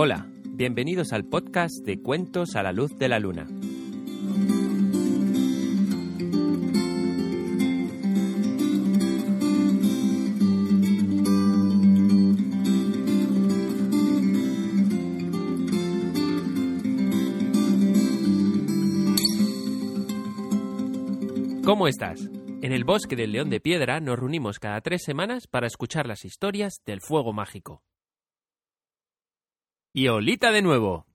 Hola, bienvenidos al podcast de Cuentos a la Luz de la Luna. ¿Cómo estás? En el bosque del León de Piedra nos reunimos cada tres semanas para escuchar las historias del fuego mágico. Y holita de nuevo.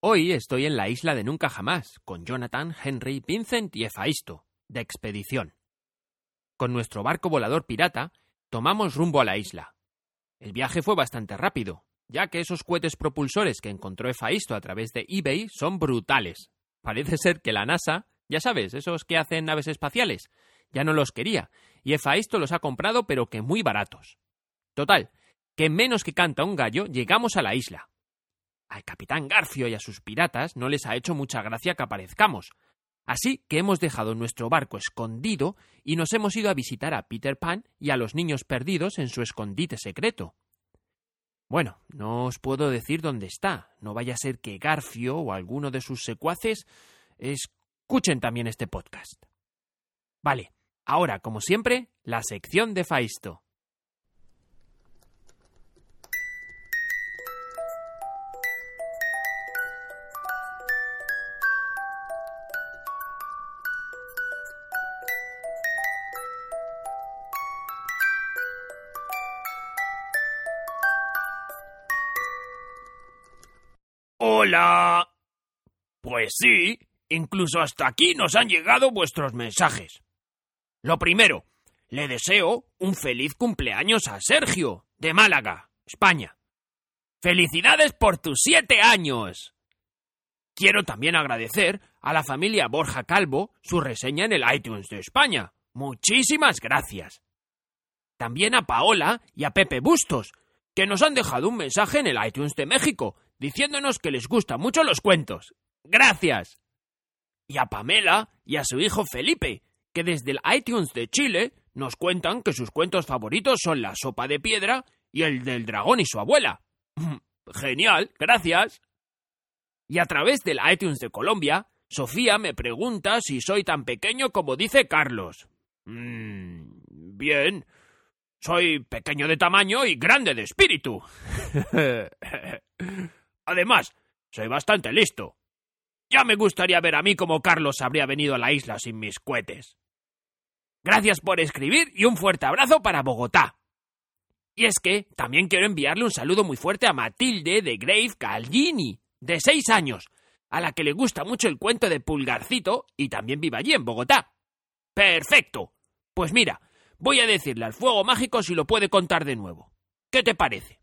Hoy estoy en la isla de Nunca Jamás, con Jonathan, Henry, Vincent y Efaisto, de expedición. Con nuestro barco volador pirata, tomamos rumbo a la isla. El viaje fue bastante rápido, ya que esos cohetes propulsores que encontró Efaisto a través de eBay son brutales. Parece ser que la NASA, ya sabes, esos que hacen naves espaciales, ya no los quería, y Efaisto los ha comprado pero que muy baratos. Total, que menos que canta un gallo llegamos a la isla. Al capitán Garfio y a sus piratas no les ha hecho mucha gracia que aparezcamos, así que hemos dejado nuestro barco escondido y nos hemos ido a visitar a Peter Pan y a los niños perdidos en su escondite secreto. Bueno, no os puedo decir dónde está, no vaya a ser que Garfio o alguno de sus secuaces escuchen también este podcast. Vale, ahora, como siempre, la sección de Faisto. Hola. Pues sí, incluso hasta aquí nos han llegado vuestros mensajes. Lo primero, le deseo un feliz cumpleaños a Sergio, de Málaga, España. ¡Felicidades por tus siete años! Quiero también agradecer a la familia Borja Calvo su reseña en el iTunes de España. Muchísimas gracias. También a Paola y a Pepe Bustos, que nos han dejado un mensaje en el iTunes de México, diciéndonos que les gustan mucho los cuentos. Gracias. Y a Pamela y a su hijo Felipe, que desde el iTunes de Chile nos cuentan que sus cuentos favoritos son La sopa de piedra y el del dragón y su abuela. Genial, gracias. Y a través del iTunes de Colombia, Sofía me pregunta si soy tan pequeño como dice Carlos. Mm, bien. Soy pequeño de tamaño y grande de espíritu. Además, soy bastante listo. Ya me gustaría ver a mí como Carlos habría venido a la isla sin mis cohetes. Gracias por escribir y un fuerte abrazo para Bogotá. Y es que también quiero enviarle un saludo muy fuerte a Matilde de Grave Calgini, de seis años, a la que le gusta mucho el cuento de Pulgarcito y también vive allí en Bogotá. Perfecto. Pues mira, voy a decirle al fuego mágico si lo puede contar de nuevo. ¿Qué te parece?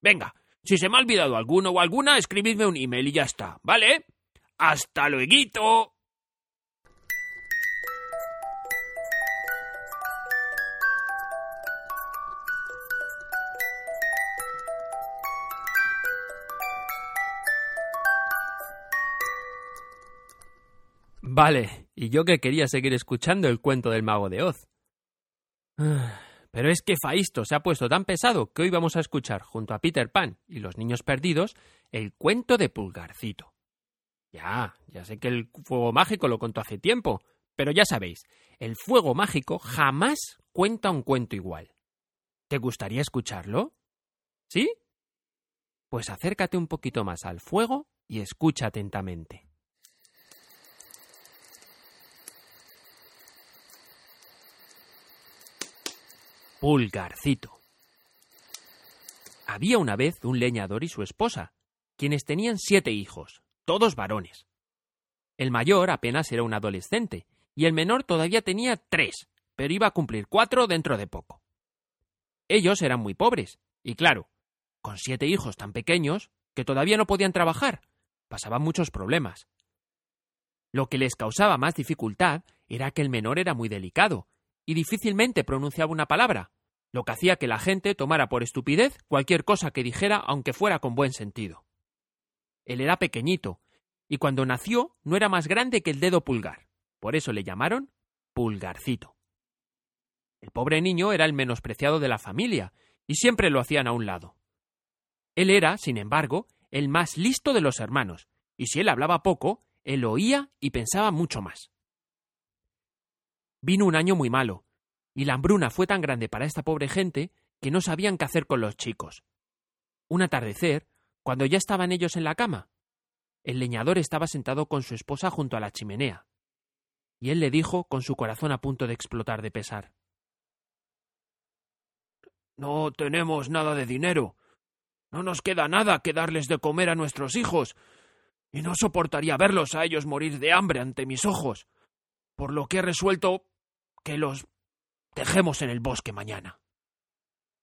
Venga, si se me ha olvidado alguno o alguna, escribidme un email y ya está, ¿vale? ¡Hasta luego! Vale, y yo que quería seguir escuchando el cuento del mago de Oz. Pero es que Faisto se ha puesto tan pesado que hoy vamos a escuchar, junto a Peter Pan y los niños perdidos, el cuento de Pulgarcito. Ya, ya sé que el fuego mágico lo contó hace tiempo, pero ya sabéis, el fuego mágico jamás cuenta un cuento igual. ¿Te gustaría escucharlo? ¿Sí? Pues acércate un poquito más al fuego y escucha atentamente. Pulgarcito. Había una vez un leñador y su esposa, quienes tenían siete hijos, todos varones. El mayor apenas era un adolescente, y el menor todavía tenía tres, pero iba a cumplir cuatro dentro de poco. Ellos eran muy pobres, y claro, con siete hijos tan pequeños, que todavía no podían trabajar, pasaban muchos problemas. Lo que les causaba más dificultad era que el menor era muy delicado, y difícilmente pronunciaba una palabra, lo que hacía que la gente tomara por estupidez cualquier cosa que dijera aunque fuera con buen sentido. Él era pequeñito, y cuando nació no era más grande que el dedo pulgar, por eso le llamaron Pulgarcito. El pobre niño era el menospreciado de la familia, y siempre lo hacían a un lado. Él era, sin embargo, el más listo de los hermanos, y si él hablaba poco, él oía y pensaba mucho más. Vino un año muy malo, y la hambruna fue tan grande para esta pobre gente que no sabían qué hacer con los chicos. Un atardecer, cuando ya estaban ellos en la cama, el leñador estaba sentado con su esposa junto a la chimenea, y él le dijo con su corazón a punto de explotar de pesar. No tenemos nada de dinero. No nos queda nada que darles de comer a nuestros hijos, y no soportaría verlos a ellos morir de hambre ante mis ojos, por lo que he resuelto que los dejemos en el bosque mañana.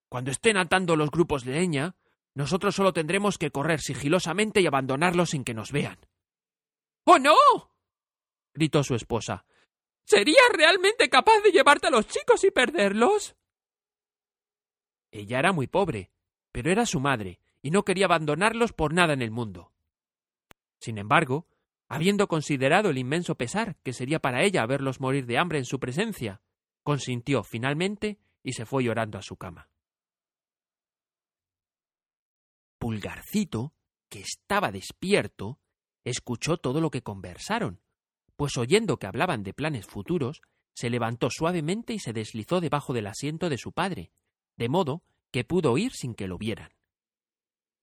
Cuando estén atando los grupos de leña, nosotros solo tendremos que correr sigilosamente y abandonarlos sin que nos vean. ¡Oh, no! gritó su esposa. ¿Serías realmente capaz de llevarte a los chicos y perderlos? Ella era muy pobre, pero era su madre, y no quería abandonarlos por nada en el mundo. Sin embargo, habiendo considerado el inmenso pesar que sería para ella verlos morir de hambre en su presencia, consintió finalmente y se fue llorando a su cama. Pulgarcito, que estaba despierto, escuchó todo lo que conversaron, pues oyendo que hablaban de planes futuros, se levantó suavemente y se deslizó debajo del asiento de su padre, de modo que pudo oír sin que lo vieran.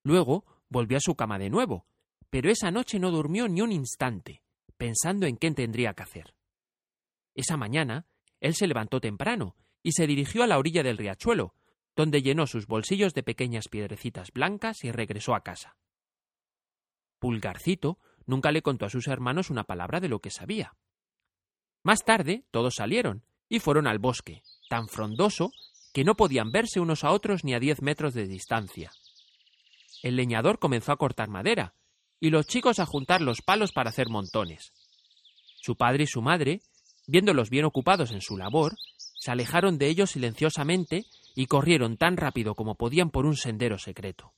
Luego volvió a su cama de nuevo, pero esa noche no durmió ni un instante, pensando en qué tendría que hacer. Esa mañana, él se levantó temprano y se dirigió a la orilla del riachuelo, donde llenó sus bolsillos de pequeñas piedrecitas blancas y regresó a casa. Pulgarcito nunca le contó a sus hermanos una palabra de lo que sabía. Más tarde todos salieron y fueron al bosque, tan frondoso que no podían verse unos a otros ni a diez metros de distancia. El leñador comenzó a cortar madera, y los chicos a juntar los palos para hacer montones. Su padre y su madre, viéndolos bien ocupados en su labor, se alejaron de ellos silenciosamente y corrieron tan rápido como podían por un sendero secreto.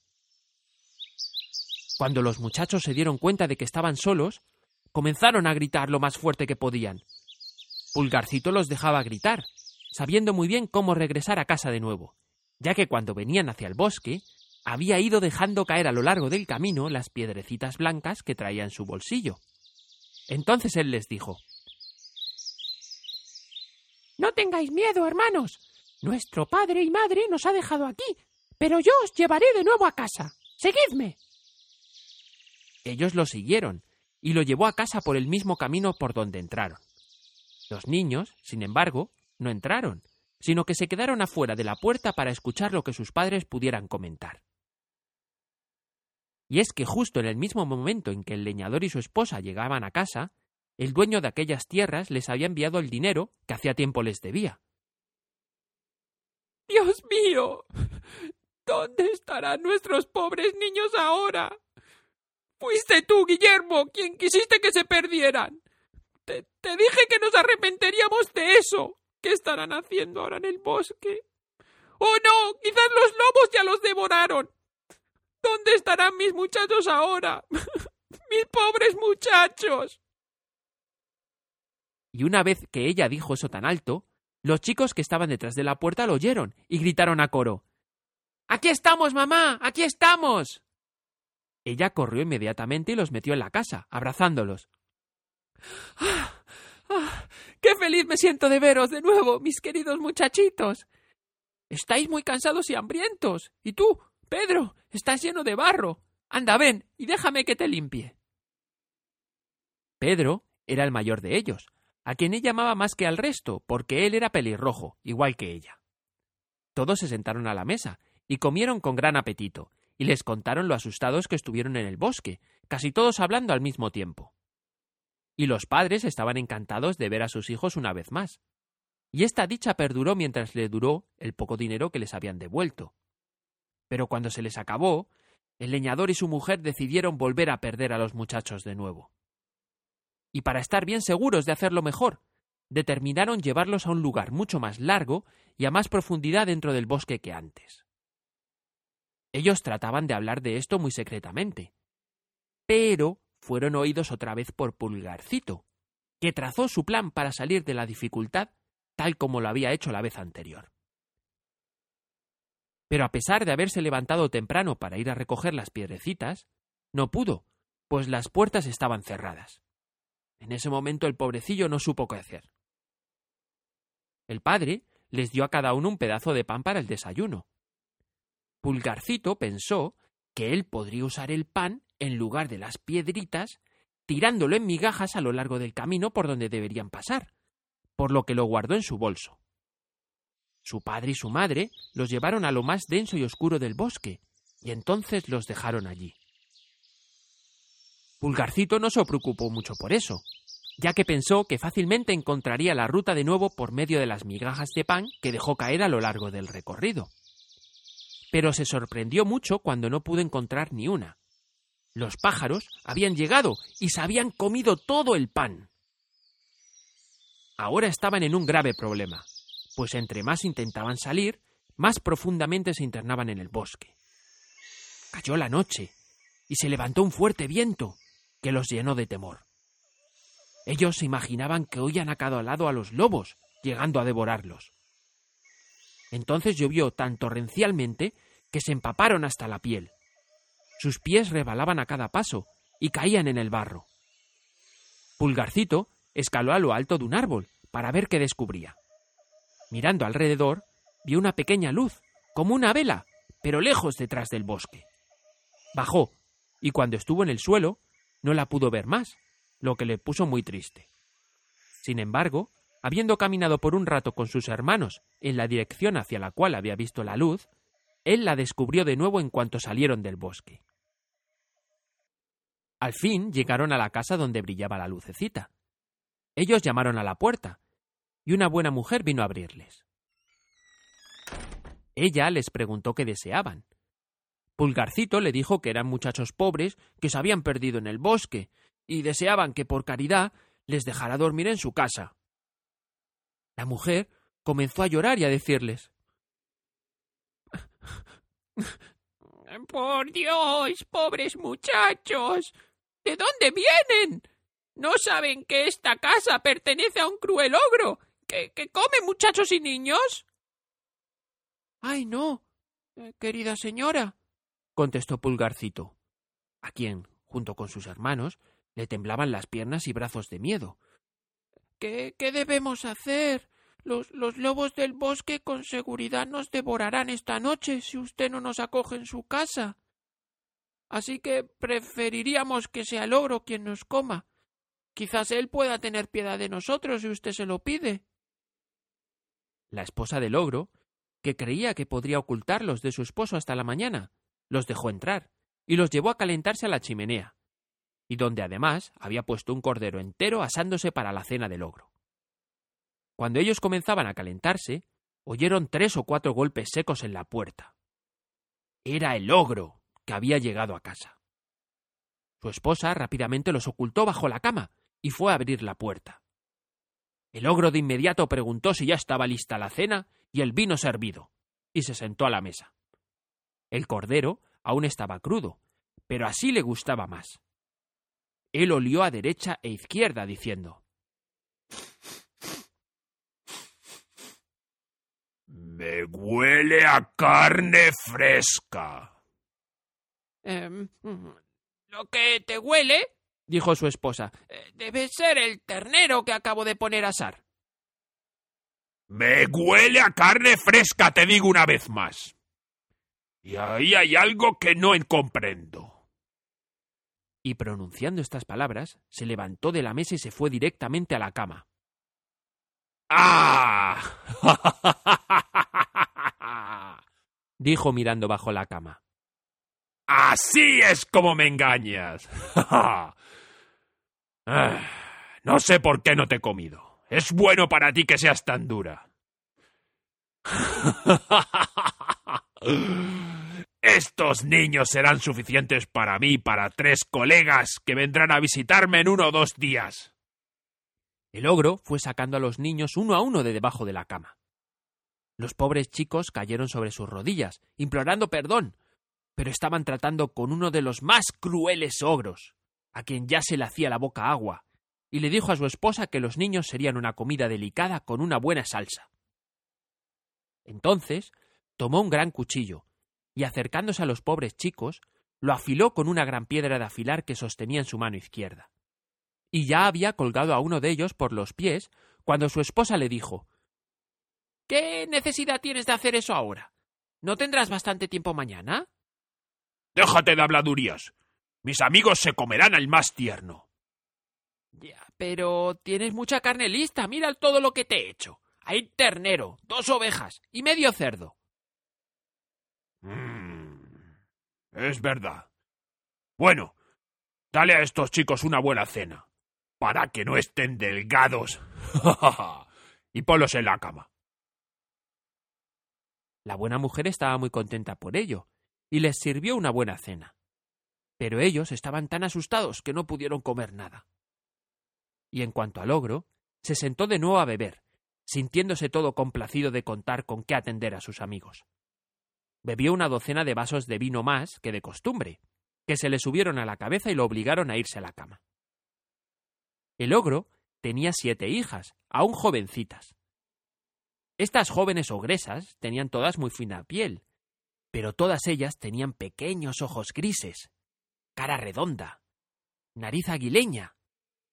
Cuando los muchachos se dieron cuenta de que estaban solos, comenzaron a gritar lo más fuerte que podían. Pulgarcito los dejaba gritar, sabiendo muy bien cómo regresar a casa de nuevo, ya que cuando venían hacia el bosque, había ido dejando caer a lo largo del camino las piedrecitas blancas que traía en su bolsillo. Entonces él les dijo No tengáis miedo, hermanos. Nuestro padre y madre nos ha dejado aquí, pero yo os llevaré de nuevo a casa. Seguidme. Ellos lo siguieron, y lo llevó a casa por el mismo camino por donde entraron. Los niños, sin embargo, no entraron, sino que se quedaron afuera de la puerta para escuchar lo que sus padres pudieran comentar. Y es que justo en el mismo momento en que el leñador y su esposa llegaban a casa, el dueño de aquellas tierras les había enviado el dinero que hacía tiempo les debía. Dios mío. ¿Dónde estarán nuestros pobres niños ahora? Fuiste tú, Guillermo, quien quisiste que se perdieran. Te, dije que nos arrepentiríamos de eso. ¿Qué estarán haciendo ahora en el bosque? ¡Oh no! Quizás los lobos ya los devoraron. ¿Dónde estarán mis muchachos ahora? mis pobres muchachos. Y una vez que ella dijo eso tan alto, los chicos que estaban detrás de la puerta lo oyeron y gritaron a coro Aquí estamos, mamá. Aquí estamos. Ella corrió inmediatamente y los metió en la casa, abrazándolos. ¡Ah! ¡Ah! ¡Qué feliz me siento de veros de nuevo, mis queridos muchachitos! Estáis muy cansados y hambrientos. Y tú, Pedro, estás lleno de barro. Anda, ven, y déjame que te limpie. Pedro era el mayor de ellos, a quien ella amaba más que al resto, porque él era pelirrojo, igual que ella. Todos se sentaron a la mesa y comieron con gran apetito, y les contaron lo asustados que estuvieron en el bosque, casi todos hablando al mismo tiempo y los padres estaban encantados de ver a sus hijos una vez más. Y esta dicha perduró mientras le duró el poco dinero que les habían devuelto. Pero cuando se les acabó, el leñador y su mujer decidieron volver a perder a los muchachos de nuevo. Y para estar bien seguros de hacerlo mejor, determinaron llevarlos a un lugar mucho más largo y a más profundidad dentro del bosque que antes. Ellos trataban de hablar de esto muy secretamente. Pero fueron oídos otra vez por Pulgarcito, que trazó su plan para salir de la dificultad tal como lo había hecho la vez anterior. Pero a pesar de haberse levantado temprano para ir a recoger las piedrecitas, no pudo, pues las puertas estaban cerradas. En ese momento el pobrecillo no supo qué hacer. El padre les dio a cada uno un pedazo de pan para el desayuno. Pulgarcito pensó que él podría usar el pan en lugar de las piedritas, tirándolo en migajas a lo largo del camino por donde deberían pasar, por lo que lo guardó en su bolso. Su padre y su madre los llevaron a lo más denso y oscuro del bosque, y entonces los dejaron allí. Pulgarcito no se preocupó mucho por eso, ya que pensó que fácilmente encontraría la ruta de nuevo por medio de las migajas de pan que dejó caer a lo largo del recorrido. Pero se sorprendió mucho cuando no pudo encontrar ni una. Los pájaros habían llegado y se habían comido todo el pan. Ahora estaban en un grave problema, pues entre más intentaban salir, más profundamente se internaban en el bosque. Cayó la noche y se levantó un fuerte viento que los llenó de temor. Ellos se imaginaban que oían a cada lado a los lobos, llegando a devorarlos. Entonces llovió tan torrencialmente que se empaparon hasta la piel. Sus pies rebalaban a cada paso y caían en el barro. Pulgarcito escaló a lo alto de un árbol para ver qué descubría. Mirando alrededor, vio una pequeña luz, como una vela, pero lejos detrás del bosque. Bajó, y cuando estuvo en el suelo, no la pudo ver más, lo que le puso muy triste. Sin embargo, habiendo caminado por un rato con sus hermanos en la dirección hacia la cual había visto la luz, él la descubrió de nuevo en cuanto salieron del bosque. Al fin llegaron a la casa donde brillaba la lucecita. Ellos llamaron a la puerta, y una buena mujer vino a abrirles. Ella les preguntó qué deseaban. Pulgarcito le dijo que eran muchachos pobres que se habían perdido en el bosque y deseaban que por caridad les dejara dormir en su casa. La mujer comenzó a llorar y a decirles Por Dios, pobres muchachos. ¿De dónde vienen? ¿No saben que esta casa pertenece a un cruel ogro que come muchachos y niños? Ay, no, querida señora, contestó Pulgarcito, a quien, junto con sus hermanos, le temblaban las piernas y brazos de miedo. ¿Qué, qué debemos hacer? Los, los lobos del bosque con seguridad nos devorarán esta noche si usted no nos acoge en su casa. Así que preferiríamos que sea el ogro quien nos coma. Quizás él pueda tener piedad de nosotros si usted se lo pide. La esposa del ogro, que creía que podría ocultarlos de su esposo hasta la mañana, los dejó entrar y los llevó a calentarse a la chimenea, y donde además había puesto un cordero entero asándose para la cena del ogro. Cuando ellos comenzaban a calentarse, oyeron tres o cuatro golpes secos en la puerta. Era el ogro que había llegado a casa. Su esposa rápidamente los ocultó bajo la cama y fue a abrir la puerta. El ogro de inmediato preguntó si ya estaba lista la cena y el vino servido, y se sentó a la mesa. El cordero aún estaba crudo, pero así le gustaba más. Él olió a derecha e izquierda, diciendo Me huele a carne fresca. Eh, lo que te huele, dijo su esposa, eh, debe ser el ternero que acabo de poner a asar. Me huele a carne fresca, te digo una vez más. Y ahí hay algo que no comprendo. Y pronunciando estas palabras, se levantó de la mesa y se fue directamente a la cama. ¡Ah! dijo mirando bajo la cama. Así es como me engañas. Ah, no sé por qué no te he comido. Es bueno para ti que seas tan dura. Estos niños serán suficientes para mí, para tres colegas que vendrán a visitarme en uno o dos días. El ogro fue sacando a los niños uno a uno de debajo de la cama. Los pobres chicos cayeron sobre sus rodillas, implorando perdón, pero estaban tratando con uno de los más crueles ogros, a quien ya se le hacía la boca agua, y le dijo a su esposa que los niños serían una comida delicada con una buena salsa. Entonces, tomó un gran cuchillo y acercándose a los pobres chicos, lo afiló con una gran piedra de afilar que sostenía en su mano izquierda. Y ya había colgado a uno de ellos por los pies cuando su esposa le dijo ¿Qué necesidad tienes de hacer eso ahora? ¿No tendrás bastante tiempo mañana? Déjate de habladurías. Mis amigos se comerán al más tierno. Ya, pero tienes mucha carne lista. Mira todo lo que te he hecho. Hay ternero, dos ovejas y medio cerdo. Mm, es verdad. Bueno, dale a estos chicos una buena cena, para que no estén delgados. y ponlos en la cama. La buena mujer estaba muy contenta por ello, y les sirvió una buena cena. Pero ellos estaban tan asustados que no pudieron comer nada. Y en cuanto al ogro, se sentó de nuevo a beber, sintiéndose todo complacido de contar con qué atender a sus amigos. Bebió una docena de vasos de vino más que de costumbre, que se le subieron a la cabeza y lo obligaron a irse a la cama. El ogro tenía siete hijas, aún jovencitas. Estas jóvenes ogresas tenían todas muy fina piel, pero todas ellas tenían pequeños ojos grises, cara redonda, nariz aguileña,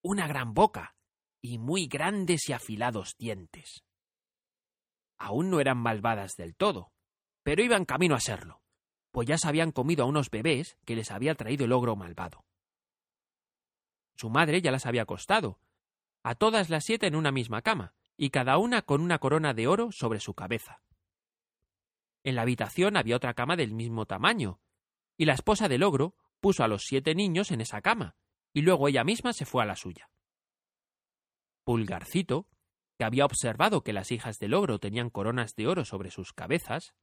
una gran boca y muy grandes y afilados dientes. Aún no eran malvadas del todo, pero iban camino a serlo, pues ya se habían comido a unos bebés que les había traído el ogro malvado. Su madre ya las había acostado, a todas las siete en una misma cama, y cada una con una corona de oro sobre su cabeza. En la habitación había otra cama del mismo tamaño, y la esposa del ogro puso a los siete niños en esa cama, y luego ella misma se fue a la suya. Pulgarcito, que había observado que las hijas del ogro tenían coronas de oro sobre sus cabezas,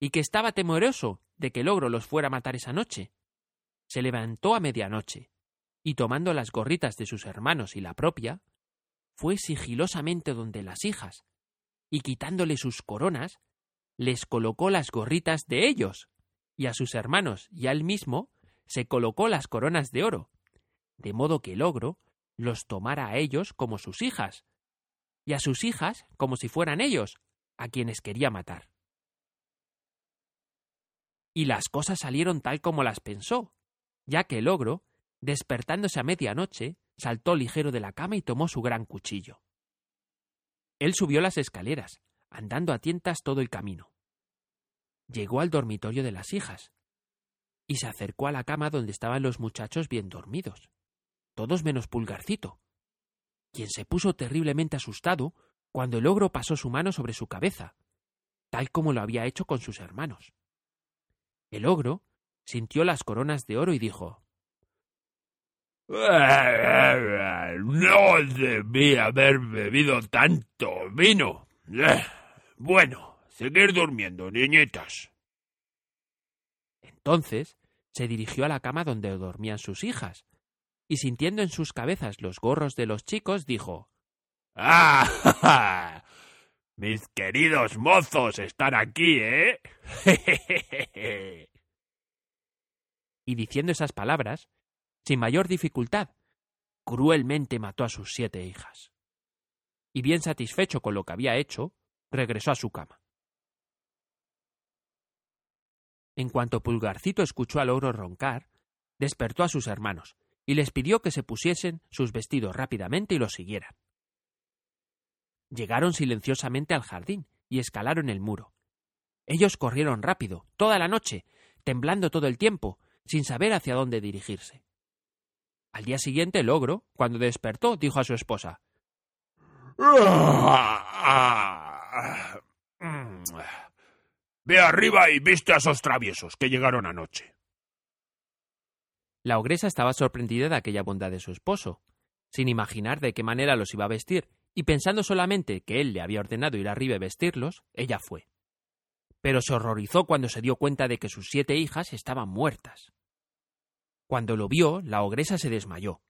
y que estaba temeroso de que el ogro los fuera a matar esa noche, se levantó a medianoche, y tomando las gorritas de sus hermanos y la propia, fue sigilosamente donde las hijas, y quitándole sus coronas, les colocó las gorritas de ellos, y a sus hermanos y a él mismo se colocó las coronas de oro, de modo que el ogro los tomara a ellos como sus hijas, y a sus hijas como si fueran ellos, a quienes quería matar. Y las cosas salieron tal como las pensó, ya que el ogro, despertándose a medianoche, saltó ligero de la cama y tomó su gran cuchillo. Él subió las escaleras, andando a tientas todo el camino. Llegó al dormitorio de las hijas y se acercó a la cama donde estaban los muchachos bien dormidos, todos menos Pulgarcito, quien se puso terriblemente asustado cuando el ogro pasó su mano sobre su cabeza, tal como lo había hecho con sus hermanos. El ogro sintió las coronas de oro y dijo No debía haber bebido tanto vino. Bueno, seguir durmiendo, niñitas. Entonces se dirigió a la cama donde dormían sus hijas, y sintiendo en sus cabezas los gorros de los chicos, dijo ¡Ah! Mis queridos mozos están aquí, ¿eh? y diciendo esas palabras, sin mayor dificultad, cruelmente mató a sus siete hijas. Y bien satisfecho con lo que había hecho, regresó a su cama. En cuanto Pulgarcito escuchó al ogro roncar, despertó a sus hermanos y les pidió que se pusiesen sus vestidos rápidamente y los siguieran. Llegaron silenciosamente al jardín y escalaron el muro. Ellos corrieron rápido, toda la noche, temblando todo el tiempo, sin saber hacia dónde dirigirse. Al día siguiente el ogro, cuando despertó, dijo a su esposa Ve arriba y viste a esos traviesos que llegaron anoche. La ogresa estaba sorprendida de aquella bondad de su esposo, sin imaginar de qué manera los iba a vestir, y pensando solamente que él le había ordenado ir arriba y vestirlos, ella fue. Pero se horrorizó cuando se dio cuenta de que sus siete hijas estaban muertas. Cuando lo vio, la ogresa se desmayó.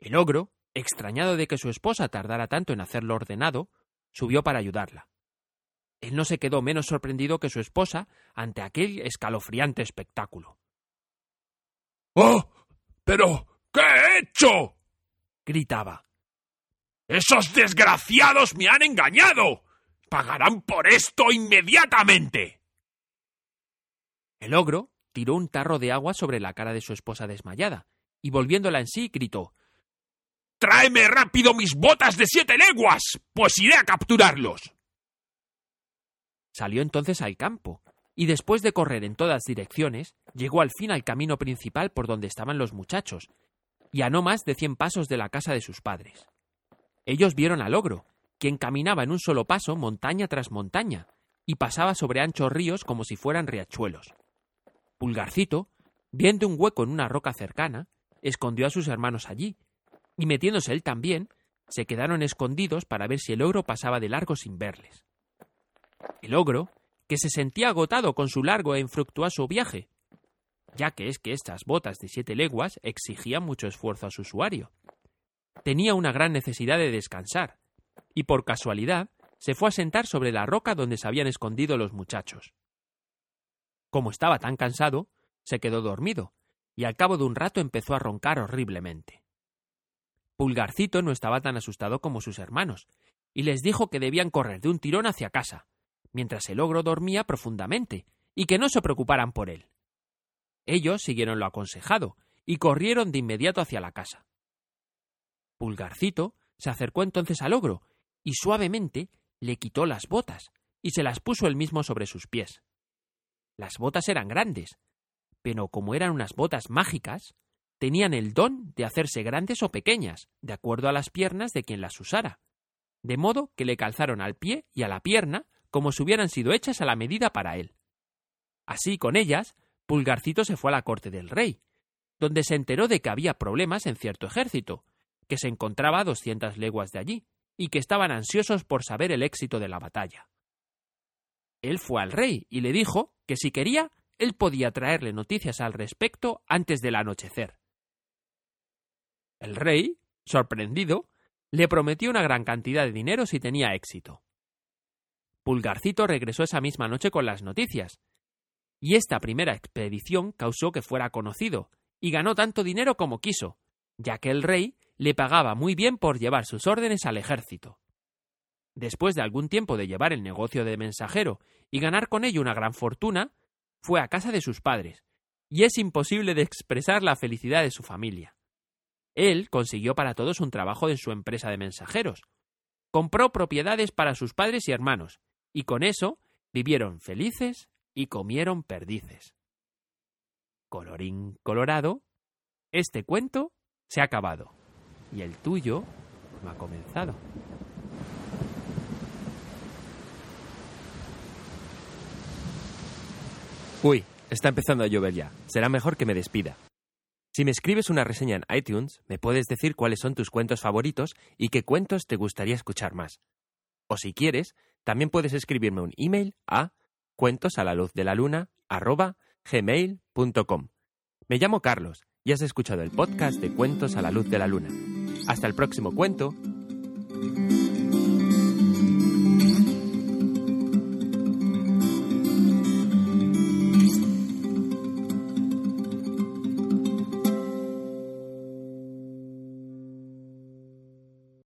El ogro, extrañado de que su esposa tardara tanto en hacerlo ordenado, subió para ayudarla. Él no se quedó menos sorprendido que su esposa ante aquel escalofriante espectáculo. ¡Oh! ¿Pero qué he hecho? gritaba. ¡Esos desgraciados me han engañado! ¡Pagarán por esto inmediatamente! El ogro tiró un tarro de agua sobre la cara de su esposa desmayada, y volviéndola en sí, gritó ¡Tráeme rápido mis botas de siete leguas! Pues iré a capturarlos. Salió entonces al campo, y después de correr en todas direcciones, llegó al fin al camino principal por donde estaban los muchachos, y a no más de cien pasos de la casa de sus padres. Ellos vieron al ogro, quien caminaba en un solo paso montaña tras montaña, y pasaba sobre anchos ríos como si fueran riachuelos. Pulgarcito, viendo un hueco en una roca cercana, escondió a sus hermanos allí, y metiéndose él también, se quedaron escondidos para ver si el ogro pasaba de largo sin verles. El ogro, que se sentía agotado con su largo e infructuoso viaje, ya que es que estas botas de siete leguas exigían mucho esfuerzo a su usuario. Tenía una gran necesidad de descansar, y por casualidad se fue a sentar sobre la roca donde se habían escondido los muchachos. Como estaba tan cansado, se quedó dormido, y al cabo de un rato empezó a roncar horriblemente. Pulgarcito no estaba tan asustado como sus hermanos, y les dijo que debían correr de un tirón hacia casa, mientras el ogro dormía profundamente, y que no se preocuparan por él. Ellos siguieron lo aconsejado, y corrieron de inmediato hacia la casa. Pulgarcito se acercó entonces al ogro, y suavemente le quitó las botas y se las puso él mismo sobre sus pies. Las botas eran grandes, pero como eran unas botas mágicas, tenían el don de hacerse grandes o pequeñas, de acuerdo a las piernas de quien las usara, de modo que le calzaron al pie y a la pierna como si hubieran sido hechas a la medida para él. Así, con ellas, Pulgarcito se fue a la corte del rey, donde se enteró de que había problemas en cierto ejército, que se encontraba a doscientas leguas de allí, y que estaban ansiosos por saber el éxito de la batalla. Él fue al rey y le dijo que si quería, él podía traerle noticias al respecto antes del anochecer. El rey, sorprendido, le prometió una gran cantidad de dinero si tenía éxito. Pulgarcito regresó esa misma noche con las noticias, y esta primera expedición causó que fuera conocido, y ganó tanto dinero como quiso, ya que el rey le pagaba muy bien por llevar sus órdenes al ejército. Después de algún tiempo de llevar el negocio de mensajero y ganar con ello una gran fortuna, fue a casa de sus padres, y es imposible de expresar la felicidad de su familia. Él consiguió para todos un trabajo en su empresa de mensajeros, compró propiedades para sus padres y hermanos, y con eso vivieron felices y comieron perdices. Colorín colorado, este cuento se ha acabado y el tuyo no ha comenzado. Uy, está empezando a llover ya. Será mejor que me despida. Si me escribes una reseña en iTunes, me puedes decir cuáles son tus cuentos favoritos y qué cuentos te gustaría escuchar más. O si quieres, también puedes escribirme un email a cuentos la. Me llamo Carlos y has escuchado el podcast de Cuentos a la luz de la luna. Hasta el próximo cuento.